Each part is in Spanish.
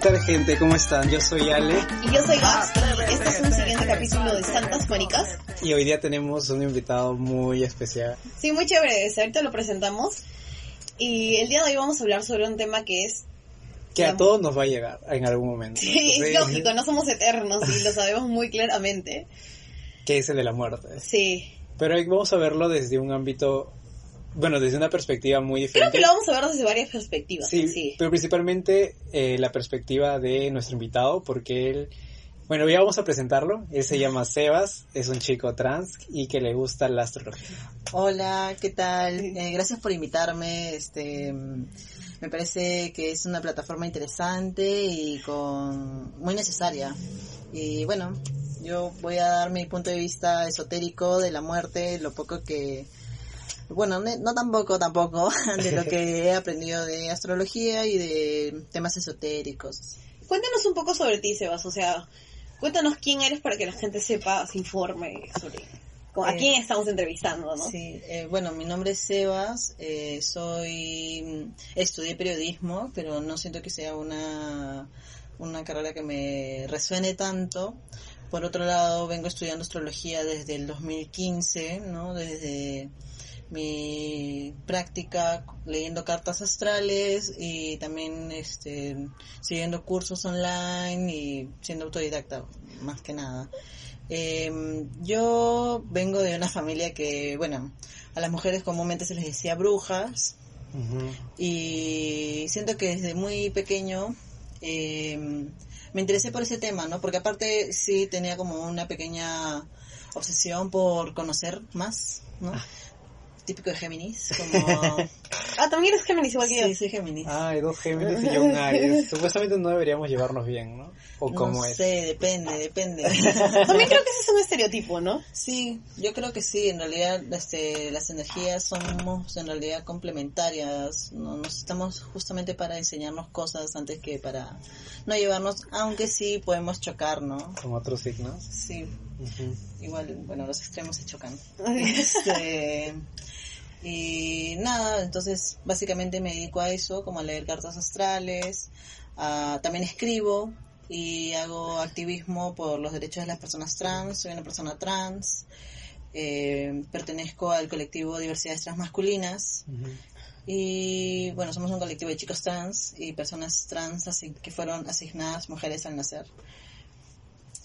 Tal gente? ¿Cómo están? Yo soy Ale. Y yo soy Gax y este es un siguiente capítulo de Santas Mónicas. Y hoy día tenemos un invitado muy especial. Sí, muy chévere. Ahorita lo presentamos. Y el día de hoy vamos a hablar sobre un tema que es... Que a todos nos va a llegar en algún momento. Sí, es lógico, no somos eternos y lo sabemos muy claramente. Que es el de la muerte. Sí. Pero hoy vamos a verlo desde un ámbito bueno, desde una perspectiva muy diferente. Creo que lo vamos a ver desde varias perspectivas. Sí, sí. pero principalmente eh, la perspectiva de nuestro invitado, porque él, bueno, ya vamos a presentarlo. Él se llama Sebas, es un chico trans y que le gusta la astrología. Hola, ¿qué tal? Eh, gracias por invitarme. Este, me parece que es una plataforma interesante y con muy necesaria. Y bueno, yo voy a dar mi punto de vista esotérico de la muerte, lo poco que bueno, no tampoco, tampoco, de lo que he aprendido de astrología y de temas esotéricos. Cuéntanos un poco sobre ti, Sebas, o sea, cuéntanos quién eres para que la gente sepa, se informe sobre a quién eh, estamos entrevistando, ¿no? Sí, eh, bueno, mi nombre es Sebas, eh, soy, estudié periodismo, pero no siento que sea una, una carrera que me resuene tanto. Por otro lado, vengo estudiando astrología desde el 2015, ¿no? Desde mi práctica leyendo cartas astrales y también este siguiendo cursos online y siendo autodidacta más que nada. Em, yo vengo de una familia que bueno a las mujeres comúnmente se les decía brujas. Y siento que desde muy pequeño em, me interesé por ese tema no porque aparte sí tenía como una pequeña obsesión por conocer más no ah típico de Géminis, como... ah, también eres Géminis igual que yo. Sí, soy Géminis. Ah, hay dos Géminis y yo un Aries. Supuestamente no deberíamos llevarnos bien, ¿no? ¿O cómo no es? sé, depende, depende. también creo que ese es un estereotipo, ¿no? Sí, yo creo que sí, en realidad este, las energías somos en realidad complementarias, no, nos estamos justamente para enseñarnos cosas antes que para no llevarnos, aunque sí podemos chocar, ¿no? Con otros signos. Sí. Igual, bueno, los extremos se chocan. este, y nada, entonces básicamente me dedico a eso, como a leer cartas astrales, también escribo y hago activismo por los derechos de las personas trans, soy una persona trans, eh, pertenezco al colectivo Diversidades Transmasculinas y bueno, somos un colectivo de chicos trans y personas trans así, que fueron asignadas mujeres al nacer.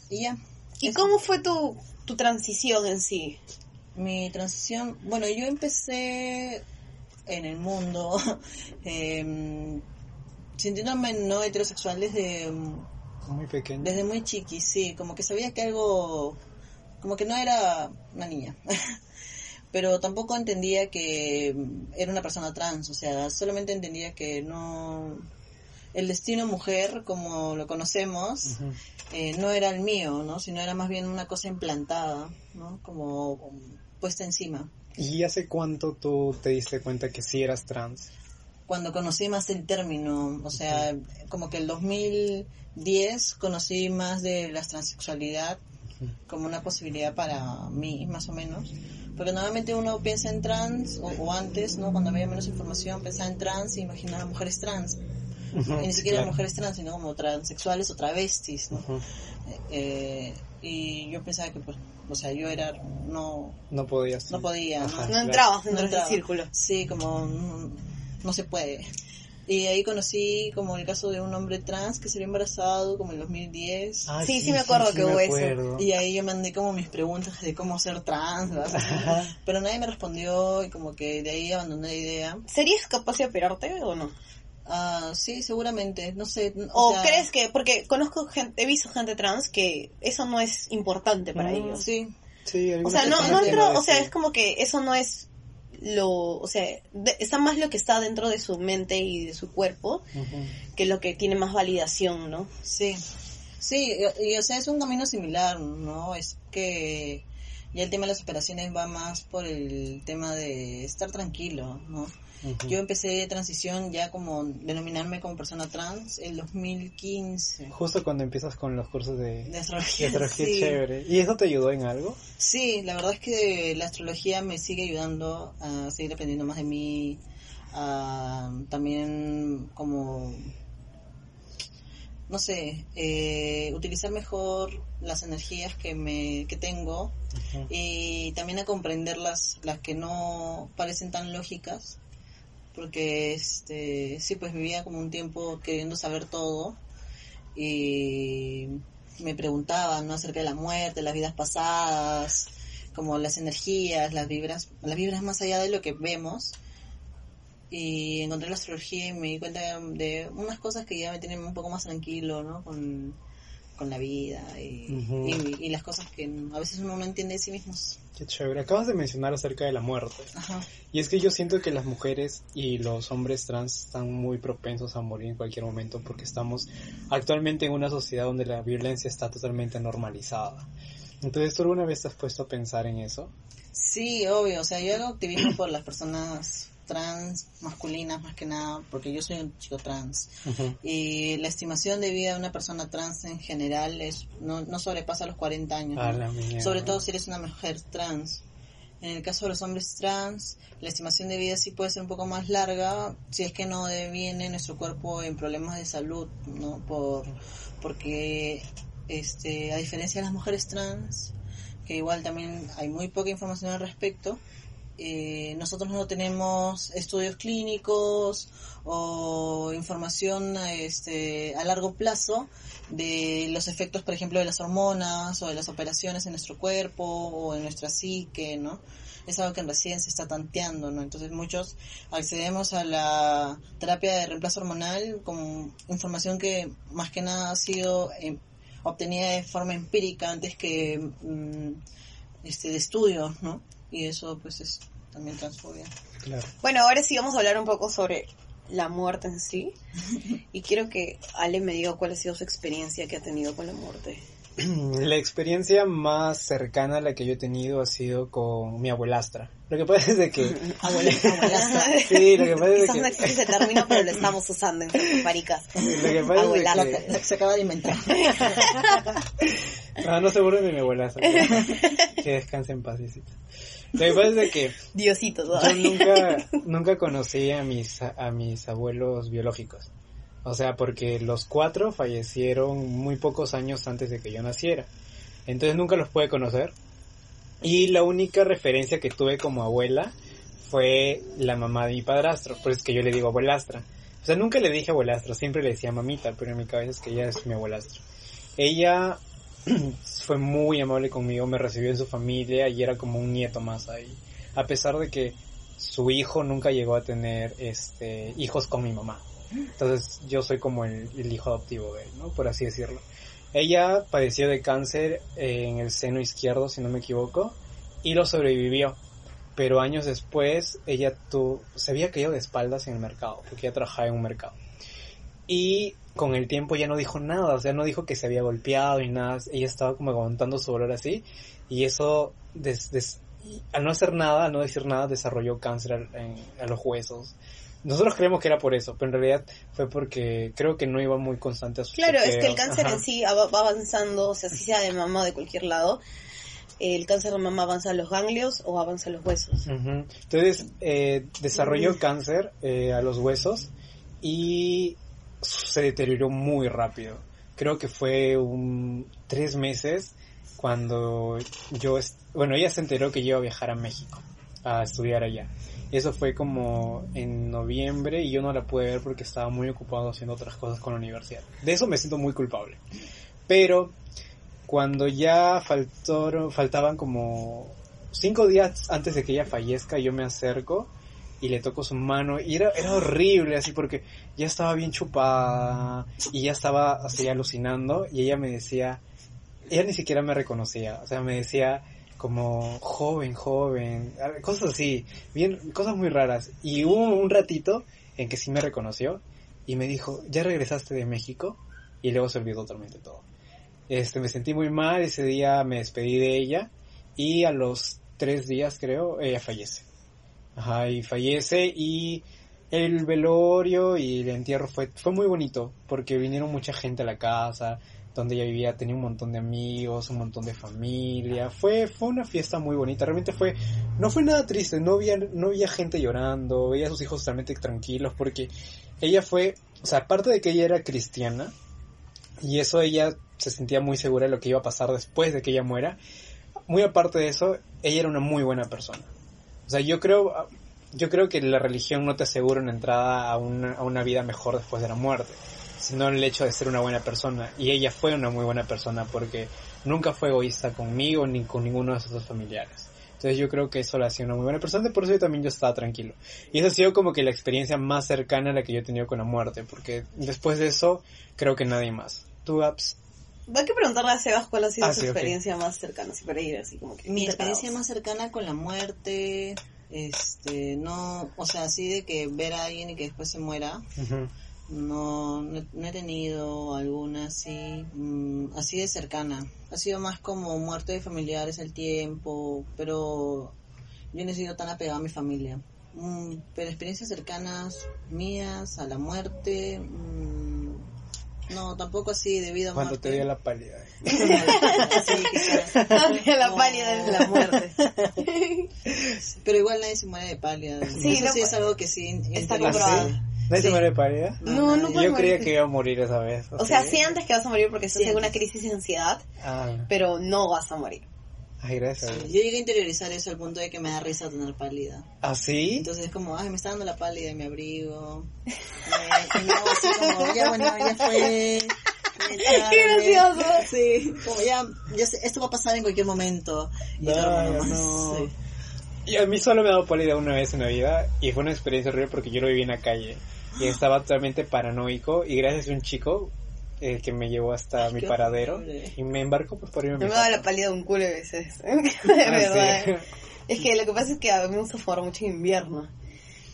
Y ya. ¿Y cómo fue tu, tu transición en sí? Mi transición, bueno, yo empecé en el mundo eh, sintiéndome no heterosexual desde muy pequeño. Desde muy chiqui, sí, como que sabía que algo, como que no era una niña. Pero tampoco entendía que era una persona trans, o sea, solamente entendía que no, el destino mujer, como lo conocemos, eh, no era el mío, ¿no? Sino era más bien una cosa implantada, ¿no? Como puesta encima. ¿Y hace cuánto tú te diste cuenta que sí eras trans? Cuando conocí más el término, o sea, como que el 2010 conocí más de la transexualidad como una posibilidad para mí, más o menos. Porque normalmente uno piensa en trans, o, antes, ¿no? Cuando había menos información, pensaba en trans y imaginaba mujeres trans. Y ni siquiera mujeres trans, sino como transexuales o travestis, ¿no? eh, y yo pensaba que pues o sea yo era no no podías no podía no, entraba en el círculo. Sí como no, se puede. Y ahí conocí como el caso de un hombre trans que se había embarazado como en 2010 ah, sí, sí, me acuerdo que hubo eso. y ahí yo mandé como mis preguntas de cómo ser trans pero nadie me respondió y como que de ahí abandoné la idea. ¿serías capaz de operarte o no? Ah, sí, seguramente, no sé. ¿O sea, crees que, porque conozco gente, he visto gente trans que eso no es importante para Mm, ellos? Sí, Sí, O sea, no, no entro, o sea, es como que eso no es lo, o sea, de- está más lo que está dentro de su mente y de su cuerpo que lo que tiene más validación, ¿no? sí. Sí, y, y, o sea, es un camino similar, ¿no? Es que ya el tema de las operaciones va más por el tema de estar tranquilo, ¿no? Yo empecé transición ya como denominarme como persona trans el 2015. Justo cuando empiezas con los cursos de, De de astrología. sí. chévere. ¿Y eso te ayudó en algo? Sí, la verdad es que la astrología me sigue ayudando a seguir aprendiendo más de mí, a también como, no sé, eh, utilizar mejor las energías que me que tengo y también a comprender las, las que no parecen tan lógicas, porque este sí, pues vivía como un tiempo queriendo saber todo y me preguntaban ¿no? acerca de la muerte, las vidas pasadas, como las energías, las vibras, las vibras más allá de lo que vemos. Y encontré la astrología y me di cuenta de unas cosas que ya me tienen un poco más tranquilo, ¿no? Con, con la vida y, Ujú. y, y las cosas que a veces uno no entiende de sí mismos. Qué chévere. Acabas de mencionar acerca de la muerte. Ajá. Y es que yo siento que las mujeres y los hombres trans están muy propensos a morir en cualquier momento porque estamos actualmente en una sociedad donde la violencia está totalmente normalizada. Entonces, ¿tú alguna vez te has puesto a pensar en eso? Sí, obvio. O sea, yo hago activismo por las personas trans, masculinas más que nada, porque yo soy un chico trans. Y la estimación de vida de una persona trans en general es no, no sobrepasa los 40 años. Sobre todo si eres una mujer trans. En el caso de los hombres trans, la estimación de vida sí puede ser un poco más larga si es que no deviene nuestro cuerpo en problemas de salud, ¿no? Por, porque, este, a diferencia de las mujeres trans, que igual también hay muy poca información al respecto, eh, nosotros no tenemos estudios clínicos o información este, a largo plazo de los efectos, por ejemplo, de las hormonas o de las operaciones en nuestro cuerpo o en nuestra psique, ¿no? Es algo que recién se está tanteando, ¿no? Entonces muchos accedemos a la terapia de reemplazo hormonal con información que más que nada ha sido eh, obtenida de forma empírica antes que mm, este de estudios, ¿no? Y eso pues es también transfobia. Claro. Bueno, ahora sí vamos a hablar un poco sobre la muerte en sí. Y quiero que Ale me diga cuál ha sido su experiencia que ha tenido con la muerte. La experiencia más cercana a la que yo he tenido ha sido con mi abuelastra. Lo que pasa es de que... Abuela, abuelastra. Sí, lo que pasa es Quizás de no que... existe ese término, pero lo estamos usando en maricas. Lo que pasa es de Abuelastra. que- La que se acaba de inventar. Ah, no se burlen de mi abuelastra. que descanse en paz, Diosito. Lo que pasa es de que Diosito yo nunca, nunca conocí a mis, a mis abuelos biológicos. O sea, porque los cuatro fallecieron muy pocos años antes de que yo naciera. Entonces nunca los pude conocer. Y la única referencia que tuve como abuela fue la mamá de mi padrastro. Por eso es que yo le digo abuelastra. O sea, nunca le dije abuelastra, siempre le decía mamita, pero en mi cabeza es que ella es mi abuelastra. Ella fue muy amable conmigo, me recibió en su familia y era como un nieto más ahí. A pesar de que su hijo nunca llegó a tener este hijos con mi mamá. Entonces yo soy como el, hijo adoptivo de él, ¿no? Por así decirlo. Ella padeció de cáncer en el seno izquierdo, si no me equivoco, y lo sobrevivió. Pero años después ella tu, se había caído de espaldas en el mercado, porque ella trabajaba en un mercado. Y con el tiempo ya no dijo nada, o sea, no dijo que se había golpeado y nada, ella estaba como aguantando su dolor así, y eso, des- des- y al no hacer nada, al no decir nada, desarrolló cáncer al- en- a los huesos. Nosotros creemos que era por eso, pero en realidad fue porque creo que no iba muy constante a sus Claro, es que el cáncer Ajá. en sí va va avanzando, o sea, si sea de mama o de cualquier lado, el cáncer de mama avanza a los ganglios o avanza a los huesos. Entonces, eh, desarrolló cáncer eh, a los huesos y se deterioró muy rápido. Creo que fue un tres meses cuando yo, bueno, ella se enteró que yo iba a viajar a México a estudiar allá. Eso fue como en noviembre y yo no la pude ver porque estaba muy ocupado haciendo otras cosas con la universidad. De eso me siento muy culpable. Pero cuando ya faltaban como cinco días antes de que ella fallezca, yo me acerco y le toco su mano y era, era horrible así porque ya estaba bien chupada y ya estaba así alucinando y ella me decía, ella ni siquiera me reconocía, o sea, me decía como joven, joven, cosas así, bien, cosas muy raras. Y hubo un ratito en que sí me reconoció y me dijo, ¿ya regresaste de México? Y luego se olvidó totalmente todo. Este, me sentí muy mal, ese día me despedí de ella y a los tres días creo, ella fallece. Ajá, y fallece y el velorio y el entierro fue, fue muy bonito porque vinieron mucha gente a la casa, donde ella vivía, tenía un montón de amigos, un montón de familia. Fue, fue una fiesta muy bonita. Realmente fue, no fue nada triste, no había, no había gente llorando, veía a sus hijos totalmente tranquilos porque ella fue, o sea, aparte de que ella era cristiana, y eso ella se sentía muy segura de lo que iba a pasar después de que ella muera, muy aparte de eso, ella era una muy buena persona. O sea, yo creo, yo creo que la religión no te asegura una entrada a una, a una vida mejor después de la muerte sino el hecho de ser una buena persona. Y ella fue una muy buena persona porque nunca fue egoísta conmigo ni con ninguno de sus dos familiares. Entonces yo creo que eso la hacía una muy buena persona, por eso yo también yo estaba tranquilo. Y esa ha sido como que la experiencia más cercana a la que yo he tenido con la muerte, porque después de eso creo que nadie más. ¿Tú, Apps? Hay que preguntarle a Sebas cuál ha sido su experiencia más cercana, así para ir así como que... Mi experiencia más cercana con la muerte, este, no, o sea, así de que ver a alguien y que después se muera, no, no, he tenido alguna así, mm, así de cercana. Ha sido más como muerte de familiares el tiempo, pero yo no he sido tan apegada a mi familia. Mm, pero experiencias cercanas mías a la muerte, mm, no, tampoco así debido a Cuando te dio la pálida. la pálida es la muerte. pero igual nadie se muere de pálida. Sí, Eso sí es algo que sí está comprobado. ¿Nadie se muere de pálida? No, no, Yo creía que iba a morir esa vez. O, sea, sí antes que vas a morir porque estás en una crisis de ansiedad, ah. pero no vas a morir. Ay, gracias. Yo llegué a interiorizar eso al punto de que me da risa tener pálida. ¿Ah, sí? Entonces es como, ay, me está dando la pálida y me abrigo. no, así como, ya bueno, ya fue. Qué gracioso. Sí, como ya, ya sé, esto va a pasar en cualquier momento. Y no, no. Y a mí solo me ha dado pálida una vez en la vida y fue una experiencia horrible porque yo lo viví en la calle y estaba totalmente paranoico y gracias a un chico eh, que me llevó hasta mi paradero y me embarcó pues por irme Me daba la pálida un culo de veces, de ah, verdad. Es que lo que pasa es que a mí me gusta fumar mucho en invierno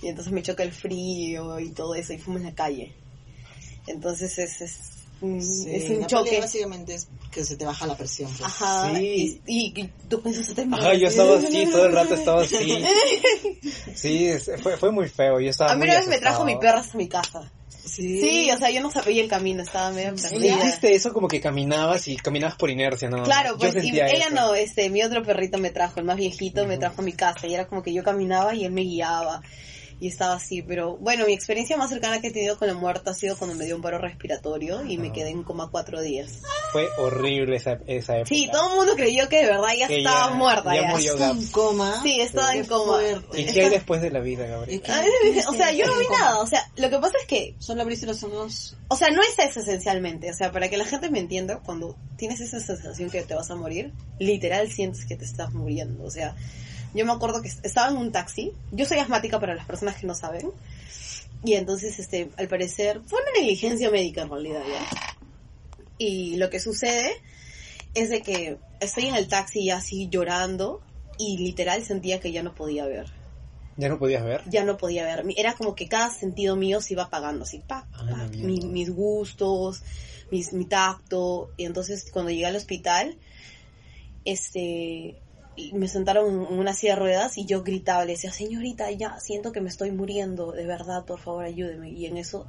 y entonces me choca el frío y todo eso y fumo en la calle. Entonces es, es es un choque. Básicamente es que se te baja la presión. Pues. Ajá. Sí. Y, y, tú piensas te Ajá, yo estaba así, todo el rato estaba así. Sí, fue, fue muy feo. Yo estaba A mí una vez me trajo mi perra hasta mi casa. Sí. sí, o sea, yo no sabía el camino, estaba medio perdida. hiciste eso como que caminabas y caminabas por inercia, ¿no? Claro, pues ella no, este, mi otro perrito me trajo, el más viejito, me trajo a mi casa y era como que yo caminaba y él me guiaba y estaba así, pero bueno, mi experiencia más cercana que he tenido con la muerte ha sido cuando me dio un paro respiratorio y me quedé en coma cuatro días. Fue horrible esa, esa época. Sí, todo el mundo creyó que de verdad ya estaba muerta. Ya, ya. en coma. Sí, estaba en coma. ¿Y qué hay después de la vida, Gabriel? o sea, yo no vi nada, o sea, lo que pasa es que... Solo abriste los ojos. O sea, no es eso esencialmente, o sea, para que la gente me entienda, cuando tienes esa sensación que te vas a morir, literal sientes que te estás muriendo, o sea yo me acuerdo que estaba en un taxi. Yo soy asmática para las personas que no saben. Y entonces, este, al parecer, fue una negligencia médica en realidad, ¿ya? Y lo que sucede es de que estoy en el taxi ya así llorando y literal sentía que ya no podía ver. ¿Ya no podías ver? Ya no podía ver. Era como que cada sentido mío se iba apagando, así, pa, mis gustos, mis, mi tacto. Y entonces cuando llegué al hospital, este, me sentaron en una silla de ruedas y yo gritaba, le decía, señorita, ya siento que me estoy muriendo, de verdad, por favor, ayúdeme. Y en eso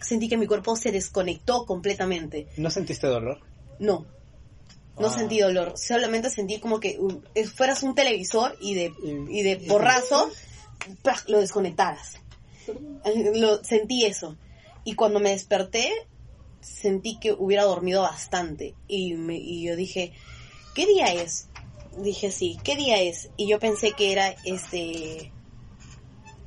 sentí que mi cuerpo se desconectó completamente. ¿No sentiste dolor? No, no ah. sentí dolor, solamente sentí como que fueras un televisor y de, y de porrazo lo desconectaras. Lo, sentí eso. Y cuando me desperté, sentí que hubiera dormido bastante. Y, me, y yo dije, ¿qué día es? Dije sí, ¿qué día es? Y yo pensé que era este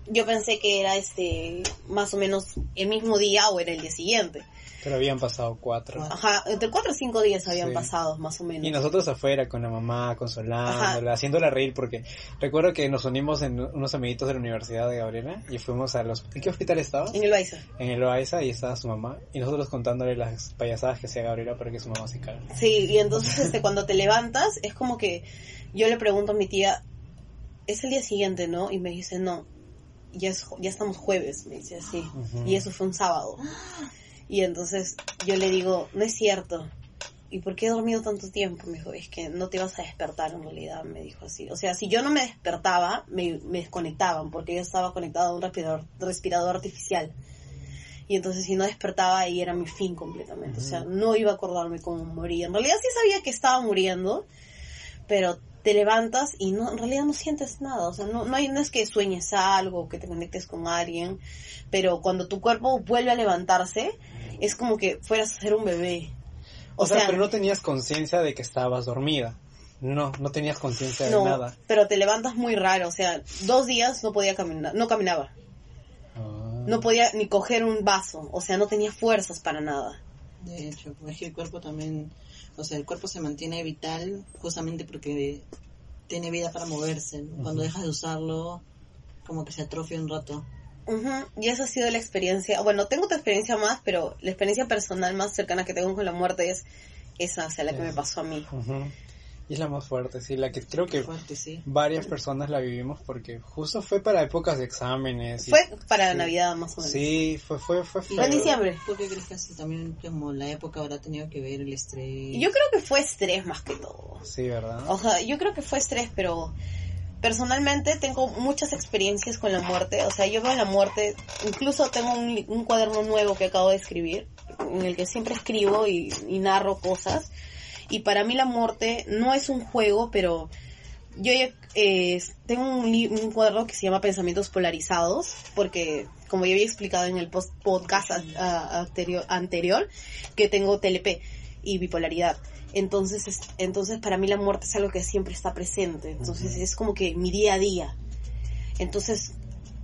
yo pensé que era este más o menos el mismo día o era el día siguiente. Pero habían pasado cuatro. Ajá, entre cuatro o cinco días habían Sí. pasado, más o menos. Y nosotros afuera con la mamá, consolándola, haciéndola reír, porque recuerdo que nos unimos en unos amiguitos de la Universidad de Gabriela y fuimos a los... ¿En qué hospital estaba? En el Baiza. En el Oaisa y estaba su mamá. Y nosotros contándole las payasadas que hacía Gabriela para que su mamá se caga. Sí, y entonces este, cuando te levantas es como que yo le pregunto a mi tía, es el día siguiente, ¿no? Y me dice, no, ya, es, ya estamos jueves, me dice así. Y eso fue un sábado. Y entonces yo le digo, no es cierto. ¿Y por qué he dormido tanto tiempo? Me dijo, es que no te vas a despertar en realidad, me dijo así. O sea, si yo no me despertaba, me, me desconectaban, porque yo estaba conectado a un respirador, respirador artificial. Y entonces si no despertaba, ahí era mi fin completamente. O sea, no iba a acordarme cómo moría. En realidad sí sabía que estaba muriendo, pero te levantas y no en realidad no sientes nada. O sea, no, no, hay, no es que sueñes algo, que te conectes con alguien, pero cuando tu cuerpo vuelve a levantarse, es como que fueras a ser un bebé. O, sea, pero no tenías conciencia de que estabas dormida. No, no tenías conciencia de no, nada. pero te levantas muy raro. O sea, dos días no podía caminar, no caminaba. Ah. No podía ni coger un vaso. O sea, no tenía fuerzas para nada. De hecho, es que el cuerpo también, o sea, el cuerpo se mantiene vital justamente porque tiene vida para moverse. ¿no? Cuando dejas de usarlo, como que se atrofia un rato. Ujú, Y esa ha sido la experiencia. Bueno, tengo otra experiencia más, pero la experiencia personal más cercana que tengo con la muerte es esa, o sea, la que me pasó a mí. Ujú. Y es la más fuerte, sí, la que creo que Fuerte, sí. varias personas la vivimos porque justo fue para épocas de exámenes. y- Fue para sí. Navidad más o menos. Sí, fue, fue, fue Y Fue en diciembre. ¿Por qué crees que así también como la época habrá tenido que ver el estrés? Y Yo creo que fue estrés más que todo. Sí, ¿verdad? O sea, yo creo que fue estrés, pero personalmente tengo muchas experiencias con la muerte. O sea, yo veo la muerte, incluso tengo un, cuaderno nuevo que acabo de escribir, en el que siempre escribo y, y narro cosas. Y para mí la muerte no es un juego, pero yo eh, tengo un, un cuaderno que se llama Pensamientos Polarizados, porque como ya había explicado en el post podcast anterior, anterior, que tengo TLP y bipolaridad. Entonces, es- entonces para mí la muerte es algo que siempre está presente. Entonces es como que mi día a día. Entonces,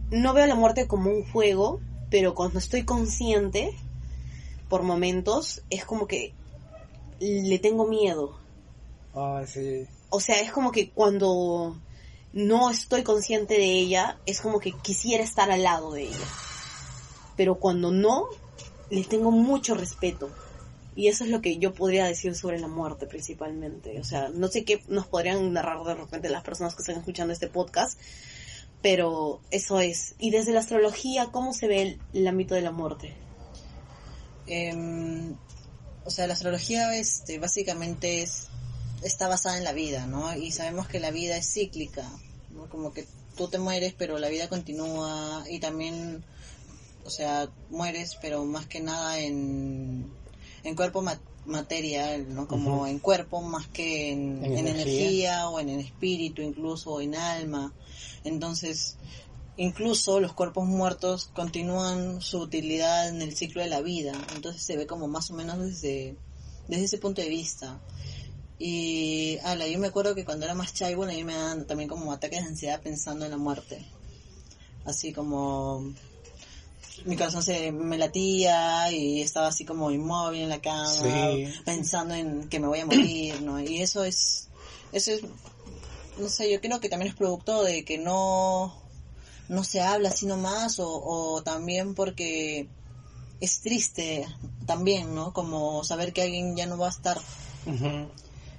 no veo la muerte como un juego, pero cuando estoy consciente, por momentos, es como que le tengo miedo. Ay, sí. O sea, es como que cuando no estoy consciente de ella, es como que quisiera estar al lado de ella. Pero cuando no, le tengo mucho respeto. Y eso es lo que yo podría decir sobre la muerte principalmente. O sea, no sé qué nos podrían narrar de repente las personas que están escuchando este podcast, pero eso es. Y desde la astrología, ¿cómo se ve el, ámbito de la muerte? Em, o sea, la astrología este, básicamente es, está basada en la vida, ¿no? Y sabemos que la vida es cíclica. Como que tú te mueres, pero la vida continúa y también, o sea, mueres, pero más que nada en, en cuerpo ma- material, ¿no? Como en cuerpo más que en, En en energía. energía o en el espíritu incluso, o en alma. Entonces, incluso los cuerpos muertos continúan su utilidad en el ciclo de la vida. Entonces se ve como más o menos desde, desde ese punto de vista. Y, ala, yo me acuerdo que cuando era más chaibo, a mí me daban también como ataques de ansiedad pensando en la muerte. Así como mi corazón se me latía y estaba así como inmóvil en la cama, Sí. pensando en que me voy a morir, ¿no? Y eso es, eso es, no sé, yo creo que también es producto de que no, no se habla así nomás o, o también porque es triste también, ¿no? Como saber que alguien ya no va a estar.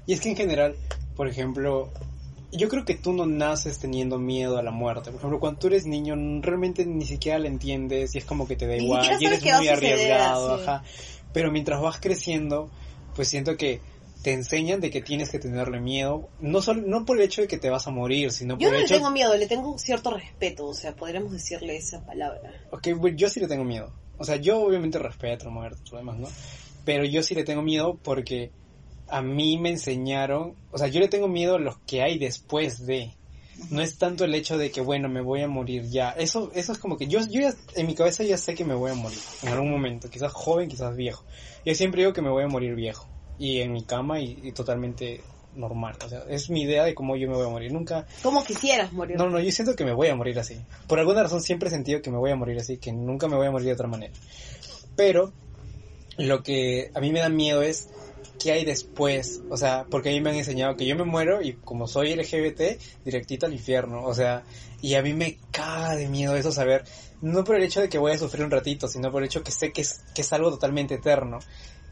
Y es que en general, por ejemplo, yo creo que tú no naces teniendo miedo a la muerte. Por ejemplo, cuando tú eres niño, realmente ni siquiera la entiendes y es como que te da Ni igual y eres a muy suceder, arriesgado, sí. ajá. Pero mientras vas creciendo, pues siento que te enseñan de que tienes que tenerle miedo, no solo, no por el hecho de que te vas a morir, sino Yo por no el le hecho tengo miedo, le tengo un cierto respeto, o sea, podríamos decirle esa palabra. Ok, bueno, yo sí le tengo miedo. O sea, yo obviamente respeto la muerte y todo lo demás, ¿no? Pero yo sí le tengo miedo porque a mí me enseñaron, o sea, yo le tengo miedo a lo que hay después de. No es tanto el hecho de que, bueno, me voy a morir ya. Eso, eso es como que yo, yo ya, en mi cabeza ya sé que me voy a morir en algún momento. Quizás joven, quizás viejo. Yo siempre digo que me voy a morir viejo. Y en mi cama y, y totalmente normal. O sea, es mi idea de cómo yo me voy a morir. Nunca, ¿Cómo quisieras morir? no, no, yo siento que me voy a morir así. Por alguna razón siempre he sentido que me voy a morir así, que nunca me voy a morir de otra manera. Pero lo que a mí me da miedo es qué hay después, o sea, porque a mí me han enseñado que yo me muero y como soy LGBT, directito al infierno, o sea, y a mí me caga de miedo eso saber, no por el hecho de que voy a sufrir un ratito, sino por el hecho que sé que es, que es algo totalmente eterno.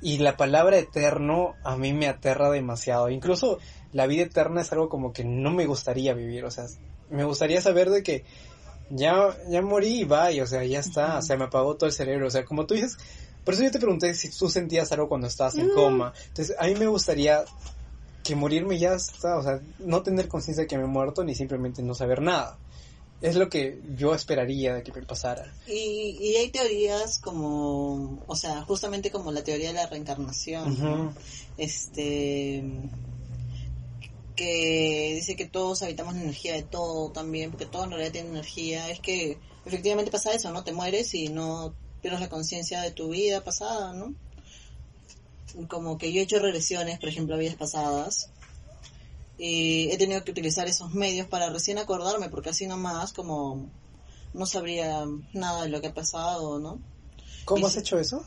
Y la palabra eterno a mí me aterra demasiado. Incluso la vida eterna es algo como que no me gustaría vivir. O sea, me gustaría saber de que ya, ya morí y bye. O sea, ya está. O sea, me apagó todo el cerebro. O sea, como tú dices, por eso yo te pregunté si tú sentías algo cuando estabas en coma. Entonces, a mí me gustaría que morirme ya está. O sea, no tener conciencia de que me he muerto ni simplemente no saber nada es lo que yo esperaría de que me pasara. Y, y hay teorías como, o sea, justamente como la teoría de la reencarnación, este, que dice que todos habitamos la energía de todo también, porque todo en realidad tiene energía. Es que efectivamente pasa eso, ¿no? Te mueres y no pierdes la conciencia de tu vida pasada, ¿no? Como que yo he hecho regresiones, por ejemplo, a vidas pasadas, y he tenido que utilizar esos medios para recién acordarme, porque así nomás como no sabría nada de lo que ha pasado, ¿no? ¿Cómo has hecho eso?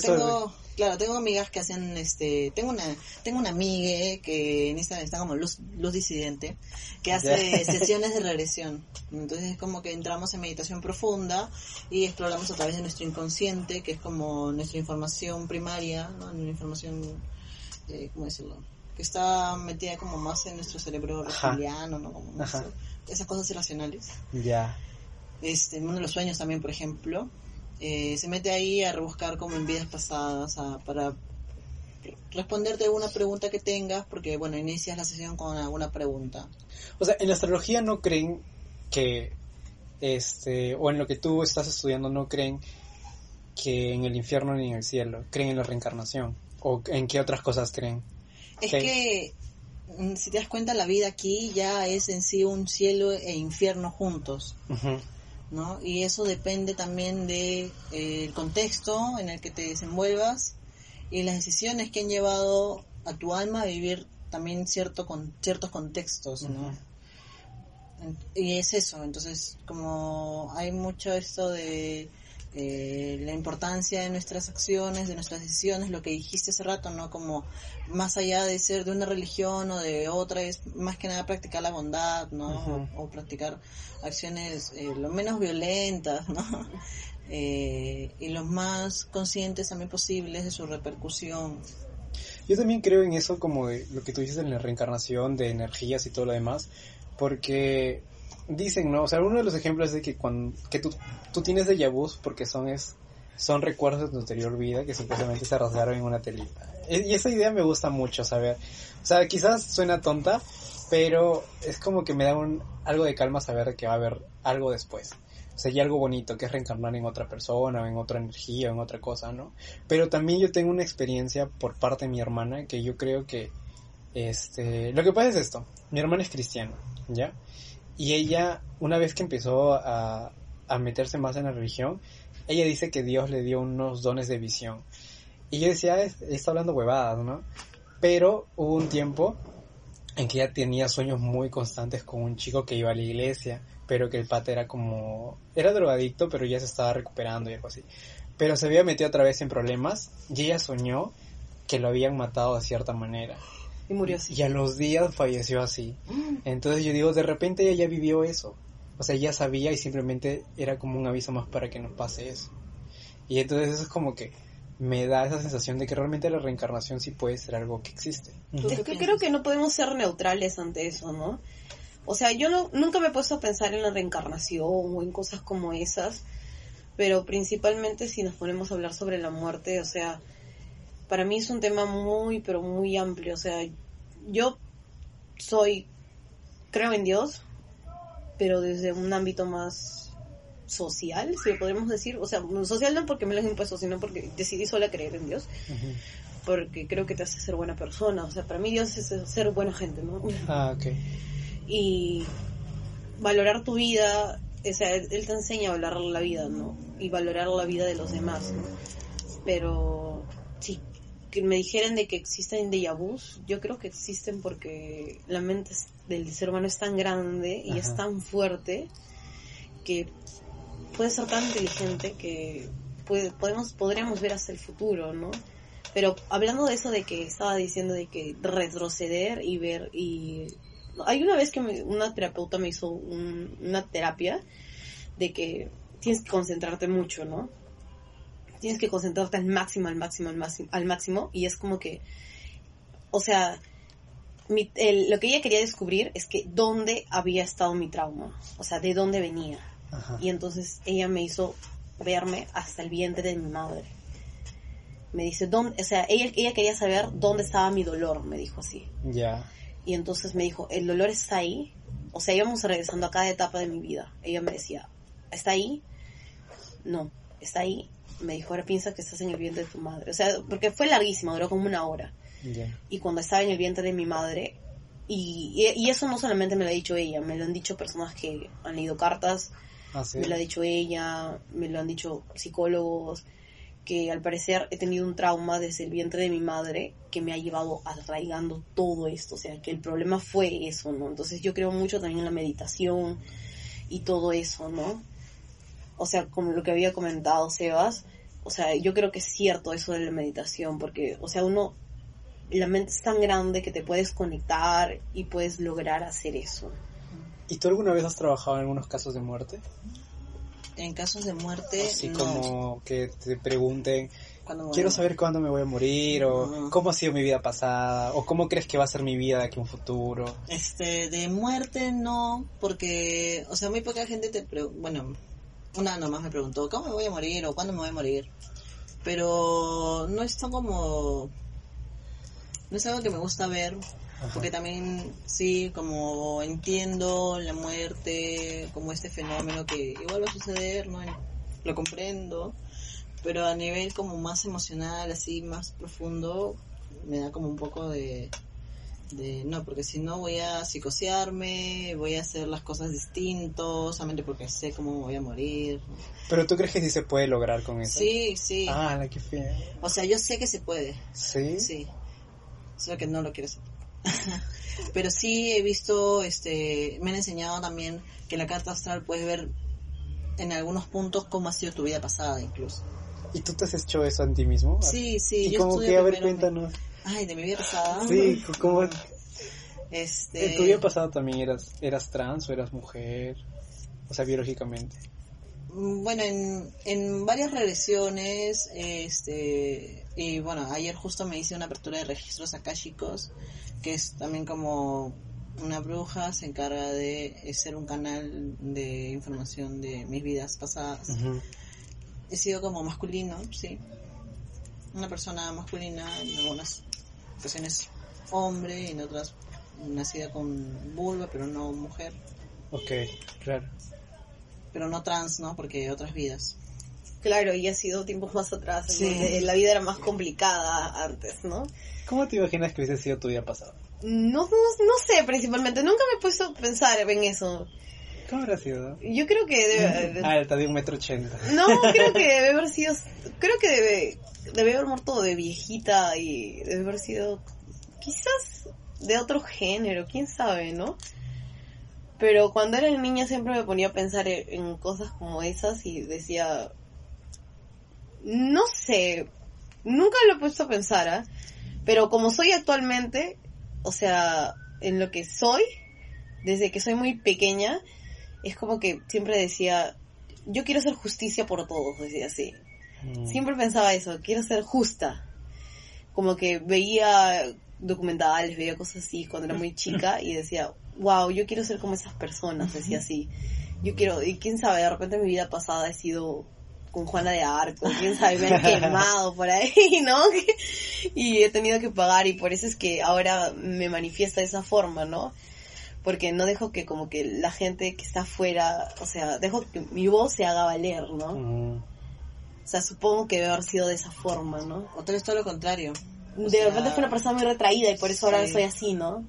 Tengo, claro, tengo amigas que hacen, este, tengo una, tengo una amiga que en esta está como luz, luz disidente, que hace sesiones de regresión. Entonces es como que entramos en meditación profunda y exploramos a través de nuestro inconsciente, que es como nuestra información primaria, ¿no? Una información, eh, ¿cómo decirlo? que está metida como más en nuestro cerebro reptiliano, ¿no? Como esas cosas irracionales. Ya. Este, uno de los sueños también, por ejemplo, eh, se mete ahí a rebuscar como en vidas pasadas, para responderte alguna pregunta que tengas, porque bueno, inicias la sesión con alguna pregunta. O sea, en la astrología no creen que, este, o en lo que tú estás estudiando no creen que en el infierno ni en el cielo, creen en la reencarnación, o en qué otras cosas creen. Es que, mm, si te das cuenta, la vida aquí ya es en sí un cielo e infierno juntos. ¿No? Y eso depende también del de, eh, contexto en el que te desenvuelvas y las decisiones que han llevado a tu alma a vivir también cierto con ciertos contextos, ¿no? Y es eso, entonces como hay mucho esto de eh, la importancia de nuestras acciones, de nuestras decisiones, lo que dijiste hace rato, ¿no? Como más allá de ser de una religión o de otra, es más que nada practicar la bondad, ¿no? o, practicar acciones eh, lo menos violentas, ¿no? Eh, y los más conscientes también posibles de su repercusión. Yo también creo en eso como de lo que tú dices en la reencarnación de energías y todo lo demás, porque dicen, ¿no? O sea, uno de los ejemplos es de que cuando que tú, tú tienes de vus porque son es son recuerdos de tu anterior vida que supuestamente se rasgaron en una telita. E, y esa idea me gusta mucho saber. O sea, quizás suena tonta, pero es como que me da un, algo de calma saber que va a haber algo después. O sea, hay algo bonito que es reencarnar en otra persona, o en otra energía, o en otra cosa, ¿no? Pero también yo tengo una experiencia por parte de mi hermana que yo creo que, este, lo que pasa es esto. Mi hermana es cristiana, ¿ya? Y ella, una vez que empezó a, a meterse más en la religión, ella dice que Dios le dio unos dones de visión. Y yo decía, ah, está hablando huevadas, ¿no? Pero hubo un tiempo en que ella tenía sueños muy constantes con un chico que iba a la iglesia, pero que el pata era como, era drogadicto, pero ya se estaba recuperando y algo así. Pero se había metido otra vez en problemas y ella soñó que lo habían matado de cierta manera. Y murió así. Y a los días falleció así. Entonces yo digo, de repente ella ya vivió eso. O sea, ya sabía y simplemente era como un aviso más para que nos pase eso. Y entonces eso es como que me da esa sensación de que realmente la reencarnación sí puede ser algo que existe. Es que creo que no podemos ser neutrales ante eso, ¿no? O sea, yo no, nunca me he puesto a pensar en la reencarnación o en cosas como esas, pero principalmente si nos ponemos a hablar sobre la muerte, o sea, para mí es un tema muy, pero muy amplio. O sea, yo soy, creo en Dios, pero desde un ámbito más social, si lo podríamos decir. O sea, social no porque me lo he impuesto, sino porque decidí sola creer en Dios. Porque creo que te hace ser buena persona. O sea, para mí Dios es ser buena gente, ¿no? Ah, ok. Y valorar tu vida, o sea, Él te enseña a valorar la vida, ¿no? Y valorar la vida de los demás, ¿no? Pero sí, que me dijeran de que existen déjà vus, yo creo que existen porque la mente del ser humano es tan grande y es tan fuerte que puede ser tan inteligente que pues, podemos, podríamos ver hasta el futuro, ¿no? Pero hablando de eso de que estaba diciendo de que retroceder y ver y... Hay una vez que me- una terapeuta me hizo un- una terapia de que tienes que concentrarte mucho, ¿no? Tienes que concentrarte al máximo, al máximo, al máximo, al máximo y es como que, o sea, mi- el- lo que ella quería descubrir es que dónde había estado mi trauma, o sea, de dónde venía. Ajá. Y entonces ella me hizo verme hasta el vientre de mi madre. Me dice, ¿dónde? O sea, ella, ella quería saber dónde estaba mi dolor, me dijo así. Ya. Y entonces me dijo, el dolor está ahí. O sea, íbamos regresando a cada etapa de mi vida. Ella me decía, ¿está ahí? No, está ahí. Me dijo, ahora piensa que estás en el vientre de tu madre. O sea, porque fue larguísimo, duró como una hora. Y cuando estaba en el vientre de mi madre, y, y, y eso no solamente me lo ha dicho ella, me lo han dicho personas que han leído cartas, Ah, sí. me lo ha dicho ella, me lo han dicho psicólogos, que al parecer he tenido un trauma desde el vientre de mi madre que me ha llevado arraigando todo esto, o sea, que el problema fue eso, ¿no? Entonces yo creo mucho también en la meditación y todo eso, ¿no? O sea, como lo que había comentado Sebas, o sea, yo creo que es cierto eso de la meditación, porque, o sea, uno, la mente es tan grande que te puedes conectar y puedes lograr hacer eso. ¿Y tú alguna vez has trabajado en algunos casos de muerte? En casos de muerte, Así no. como que te pregunten, quiero saber cuándo me voy a morir, o cómo ha sido mi vida pasada, o cómo crees que va a ser mi vida de aquí a un futuro. Este, de muerte no, porque, o sea, muy poca gente te pre- bueno, una nomás me preguntó, ¿cómo me voy a morir o cuándo me voy a morir? Pero no es tan como, no es algo que me gusta ver, Ajá. porque también sí, como entiendo la muerte como este fenómeno que igual va a suceder, ¿no? Lo comprendo, pero a nivel como más emocional, así, más profundo, me da como un poco de, de no, porque si no voy a psicosearme, voy a hacer las cosas distintos, solamente porque sé cómo me voy a morir. Pero tú crees que sí se puede lograr con eso. Sí, sí. Ah, la que fea. O sea, yo sé que se puede. Sí. Sí. Solo que no lo quiero hacer. Pero sí he visto, este, me han enseñado también que en la carta astral puedes ver en algunos puntos cómo ha sido tu vida pasada incluso. ¿Y tú te has hecho eso a ti mismo? Sí, sí. Y yo como estudio que, a ver, cuéntanos. Ay, de mi vida pasada. Sí, ¿cómo, Este. ¿En tu vida pasada también eras, eras trans o eras mujer? O sea, biológicamente. Mm, Bueno, en, en varias regresiones, este, y bueno, ayer justo me hice una apertura de registros akáshicos, que es también como una bruja, se encarga de ser un canal de información de mis vidas pasadas. He sido como masculino, sí. Una persona masculina, en algunas ocasiones hombre, y en otras nacida con vulva, pero no mujer. Ok, claro. Pero no trans, ¿no? Porque otras vidas. Claro, y ha sido tiempos más atrás, en Sí. donde la vida era más complicada antes, ¿no? ¿Cómo te imaginas que hubiese sido tu vida pasada? No, no, no sé, principalmente, nunca me he puesto a pensar en eso. ¿Cómo habrá sido? Yo creo que debe... Alta, de un metro ochenta. No, creo que debe haber sido... Creo que debe, debe haber muerto de viejita y debe haber sido quizás de otro género, quién sabe, ¿no? Pero cuando era niña siempre me ponía a pensar en, en cosas como esas y decía... No sé, nunca lo he puesto a pensar, ¿ah? Pero como soy actualmente, o sea, en lo que soy, desde que soy muy pequeña, es como que siempre decía, yo quiero hacer justicia por todos, decía así. Mm. Siempre pensaba eso, quiero ser justa. Como que veía documentales, veía cosas así cuando era muy chica y decía, wow, yo quiero ser como esas personas, decía así. Yo quiero, y quién sabe, de repente en mi vida pasada he sido con Juana de Arco, quién sabe, me han quemado por ahí, ¿no? y he tenido que pagar y por eso es que ahora me manifiesta de esa forma, ¿no? Porque no dejo que como que la gente que está afuera, o sea, dejo que mi voz se haga valer, ¿no? Mm. O sea, supongo que debe haber sido de esa forma, ¿no? O tal vez todo lo contrario. O De sea, repente fue una persona muy retraída y por eso ahora soy así, ¿no?